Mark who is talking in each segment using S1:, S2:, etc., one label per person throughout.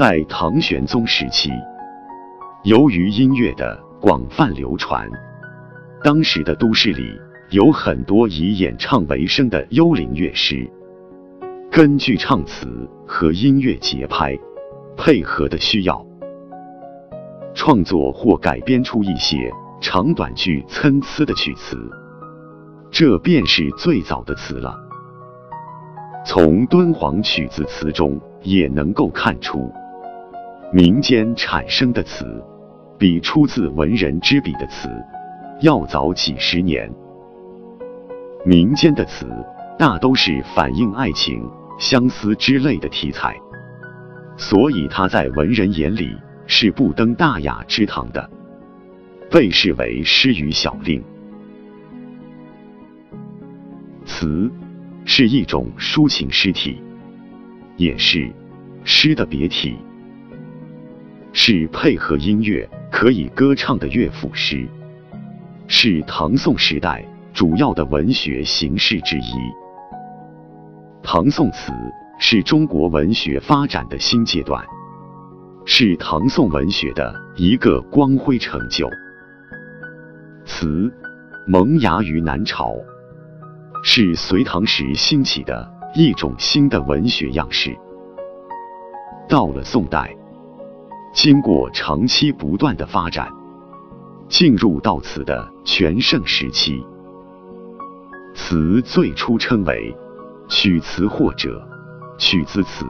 S1: 在唐玄宗时期，由于音乐的广泛流传，当时的都市里有很多以演唱为生的幽灵乐师，根据唱词和音乐节拍配合的需要，创作或改编出一些长短句参差的曲词，这便是最早的词了。从敦煌曲子词中也能够看出。民间产生的词，比出自文人之笔的词要早几十年。民间的词大都是反映爱情、相思之类的题材，所以他在文人眼里是不登大雅之堂的，被视为诗与小令。词是一种抒情诗体，也是诗的别体。是配合音乐可以歌唱的乐府诗，是唐宋时代主要的文学形式之一。唐宋词是中国文学发展的新阶段，是唐宋文学的一个光辉成就。词萌芽于南朝，是隋唐时兴起的一种新的文学样式。到了宋代。经过长期不断的发展，进入到词的全盛时期。词最初称为曲词或者曲子词，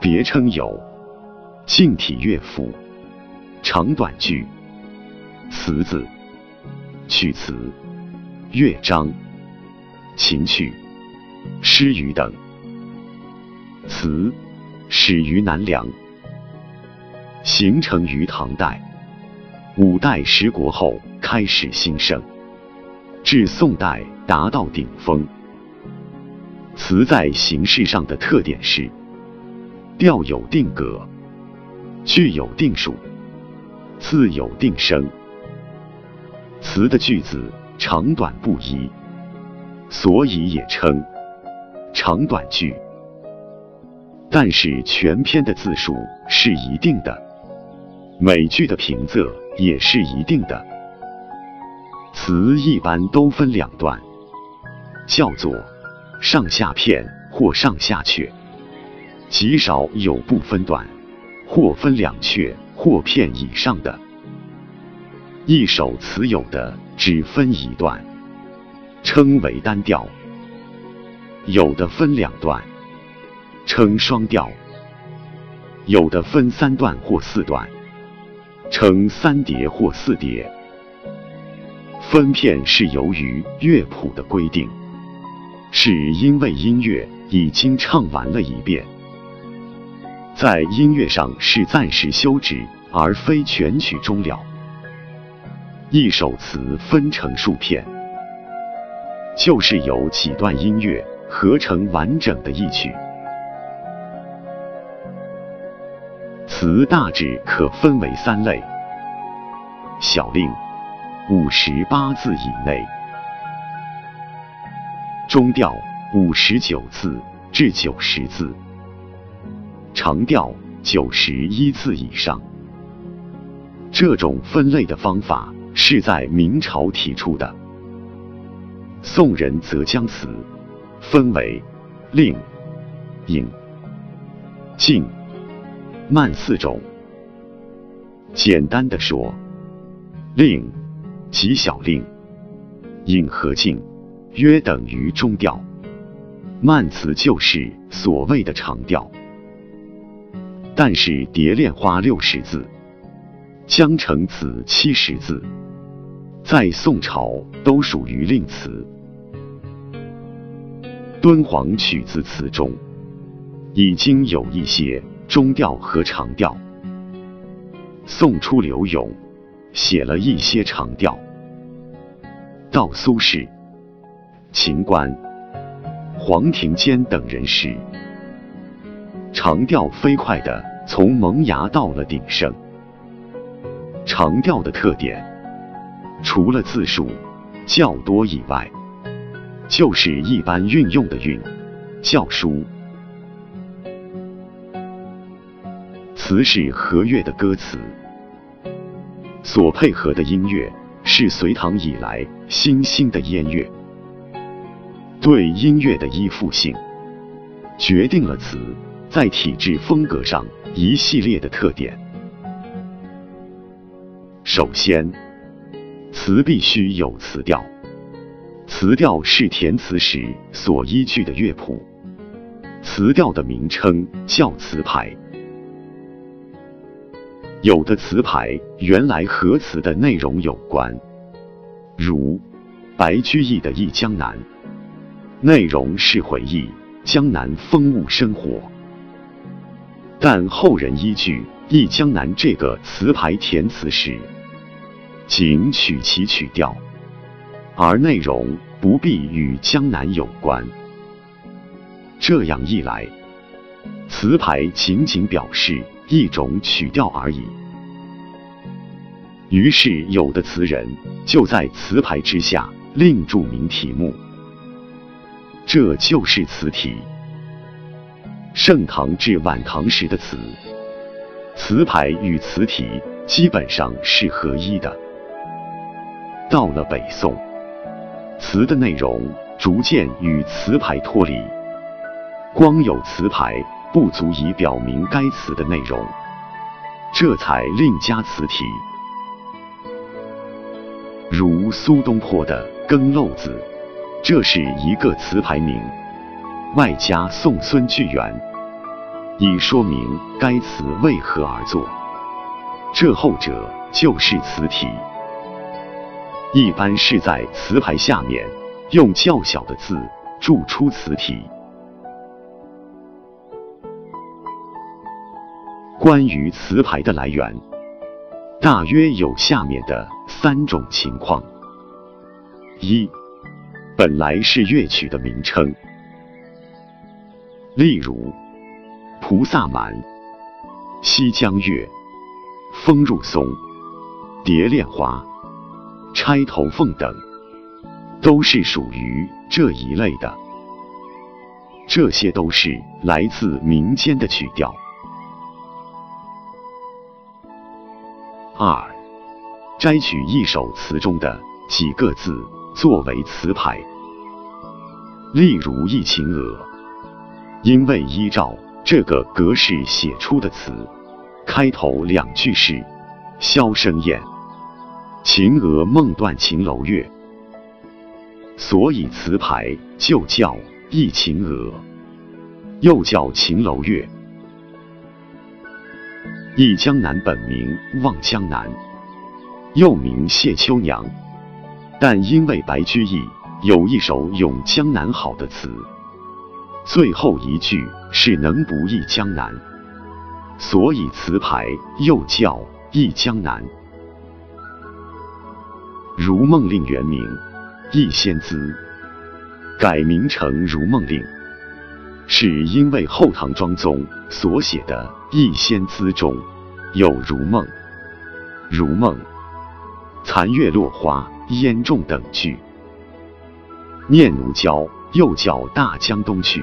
S1: 别称有近体乐府、长短句、词子、曲词、乐章、琴曲、诗语等。词始于南梁。形成于唐代、五代十国后开始兴盛，至宋代达到顶峰。词在形式上的特点是：调有定格，句有定数，字有定声。词的句子长短不一，所以也称长短句。但是全篇的字数是一定的。每句的平仄也是一定的，词一般都分两段，叫做上下片或上下阙，极少有不分段，或分两阙或片以上的。一首词有的只分一段，称为单调；有的分两段，称双调；有的分三段或四段。称三叠或四叠，分片是由于乐谱的规定，是因为音乐已经唱完了一遍，在音乐上是暂时休止，而非全曲终了。一首词分成数片，就是由几段音乐合成完整的一曲。词大致可分为三类：小令，五十八字以内；中调，五十九字至九十字；长调，九十一字以上。这种分类的方法是在明朝提出的。宋人则将词分为令、引、静。慢四种，简单的说，令及小令，引和静，约等于中调；慢词就是所谓的长调。但是《蝶恋花》六十字，《江城子》七十字，在宋朝都属于令词。敦煌曲子词中，已经有一些。中调和长调，宋初刘永写了一些长调，到苏轼、秦观、黄庭坚等人时，长调飞快的从萌芽到了鼎盛。长调的特点，除了字数较多以外，就是一般运用的韵较疏。词是和乐的歌词，所配合的音乐是隋唐以来新兴的音乐。对音乐的依附性，决定了词在体制风格上一系列的特点。首先，词必须有词调，词调是填词时所依据的乐谱。词调的名称叫词牌。有的词牌原来和词的内容有关，如白居易的《忆江南》，内容是回忆江南风物生活。但后人依据《忆江南》这个词牌填词时，仅取其曲调，而内容不必与江南有关。这样一来，词牌仅仅表示。一种曲调而已。于是，有的词人就在词牌之下另注明题目，这就是词体。盛唐至晚唐时的词，词牌与词体基本上是合一的。到了北宋，词的内容逐渐与词牌脱离，光有词牌。不足以表明该词的内容，这才另加词体。如苏东坡的《更漏子》，这是一个词牌名，外加宋孙巨源，以说明该词为何而作。这后者就是词体，一般是在词牌下面用较小的字注出词体。关于词牌的来源，大约有下面的三种情况：一，本来是乐曲的名称，例如《菩萨蛮》《西江月》《风入松》《蝶恋花》《钗头凤》等，都是属于这一类的。这些都是来自民间的曲调。二，摘取一首词中的几个字作为词牌，例如《忆秦娥》，因为依照这个格式写出的词，开头两句是“箫声咽，秦娥梦断秦楼月”，所以词牌就叫《忆秦娥》，又叫《秦楼月》。忆江南本名望江南，又名谢秋娘，但因为白居易有一首《咏江南好》的词，最后一句是能不忆江南，所以词牌又叫忆江南。如梦令原名忆仙姿，改名成如梦令，是因为后唐庄宗所写的。《忆仙姿》中有“如梦”“如梦”“残月落花烟重”等句。念奴娇又叫大江东去，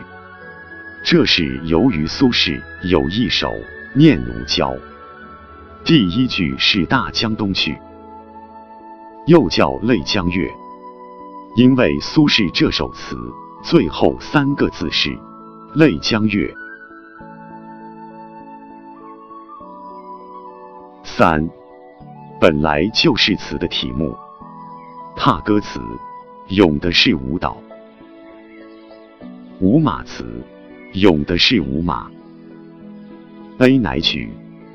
S1: 这是由于苏轼有一首《念奴娇》，第一句是大江东去，又叫泪江月，因为苏轼这首词最后三个字是泪江月。三，本来就是词的题目。踏歌词咏的是舞蹈，舞马词咏的是舞马，A 乃曲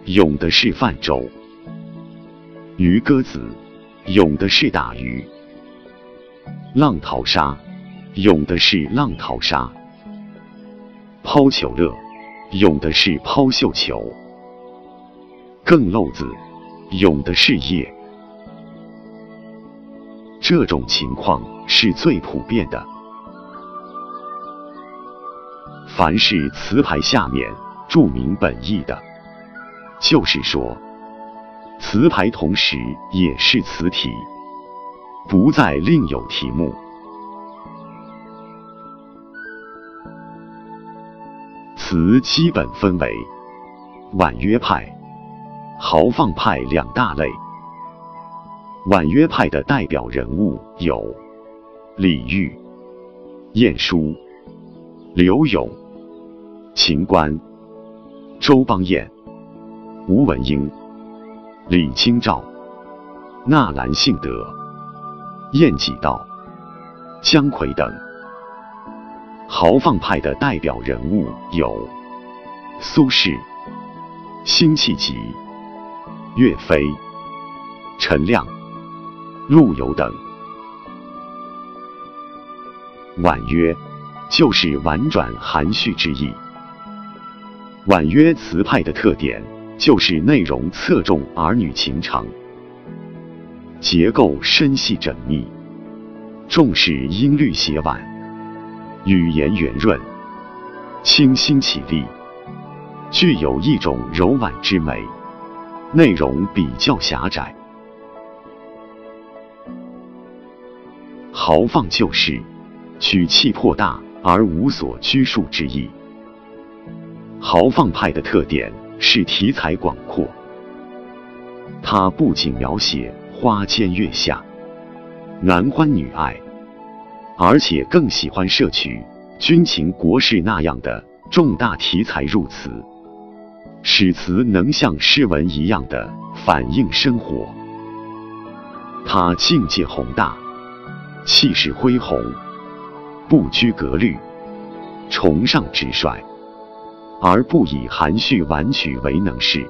S1: 咏的是泛舟，渔歌子咏的是打鱼，浪淘沙咏的是浪淘沙，抛球乐咏的是抛绣球。更漏子咏的是夜，这种情况是最普遍的。凡是词牌下面注明本意的，就是说，词牌同时也是词体，不再另有题目。词基本分为。婉约派、豪放派两大类。婉约派的代表人物有李煜、晏殊、柳永、秦观、周邦彦、吴文英、李清照、纳兰性德、晏几道、姜夔等。豪放派的代表人物有苏轼、辛弃疾、岳飞、陈亮。陆游等，婉约就是婉转含蓄之意。婉约词派的特点就是内容侧重儿女情长，结构深细缜密，重视音律写婉，语言圆润，清新绮丽，具有一种柔婉之美，内容比较狭窄。豪放就是取气魄大而无所拘束之意。豪放派的特点是题材广阔，它不仅描写花间月下、男欢女爱，而且更喜欢摄取军情国事那样的重大题材入词，使词能像诗文一样的反映生活。它境界宏大。气势恢宏，不拘格律，崇尚直率，而不以含蓄婉曲为能事。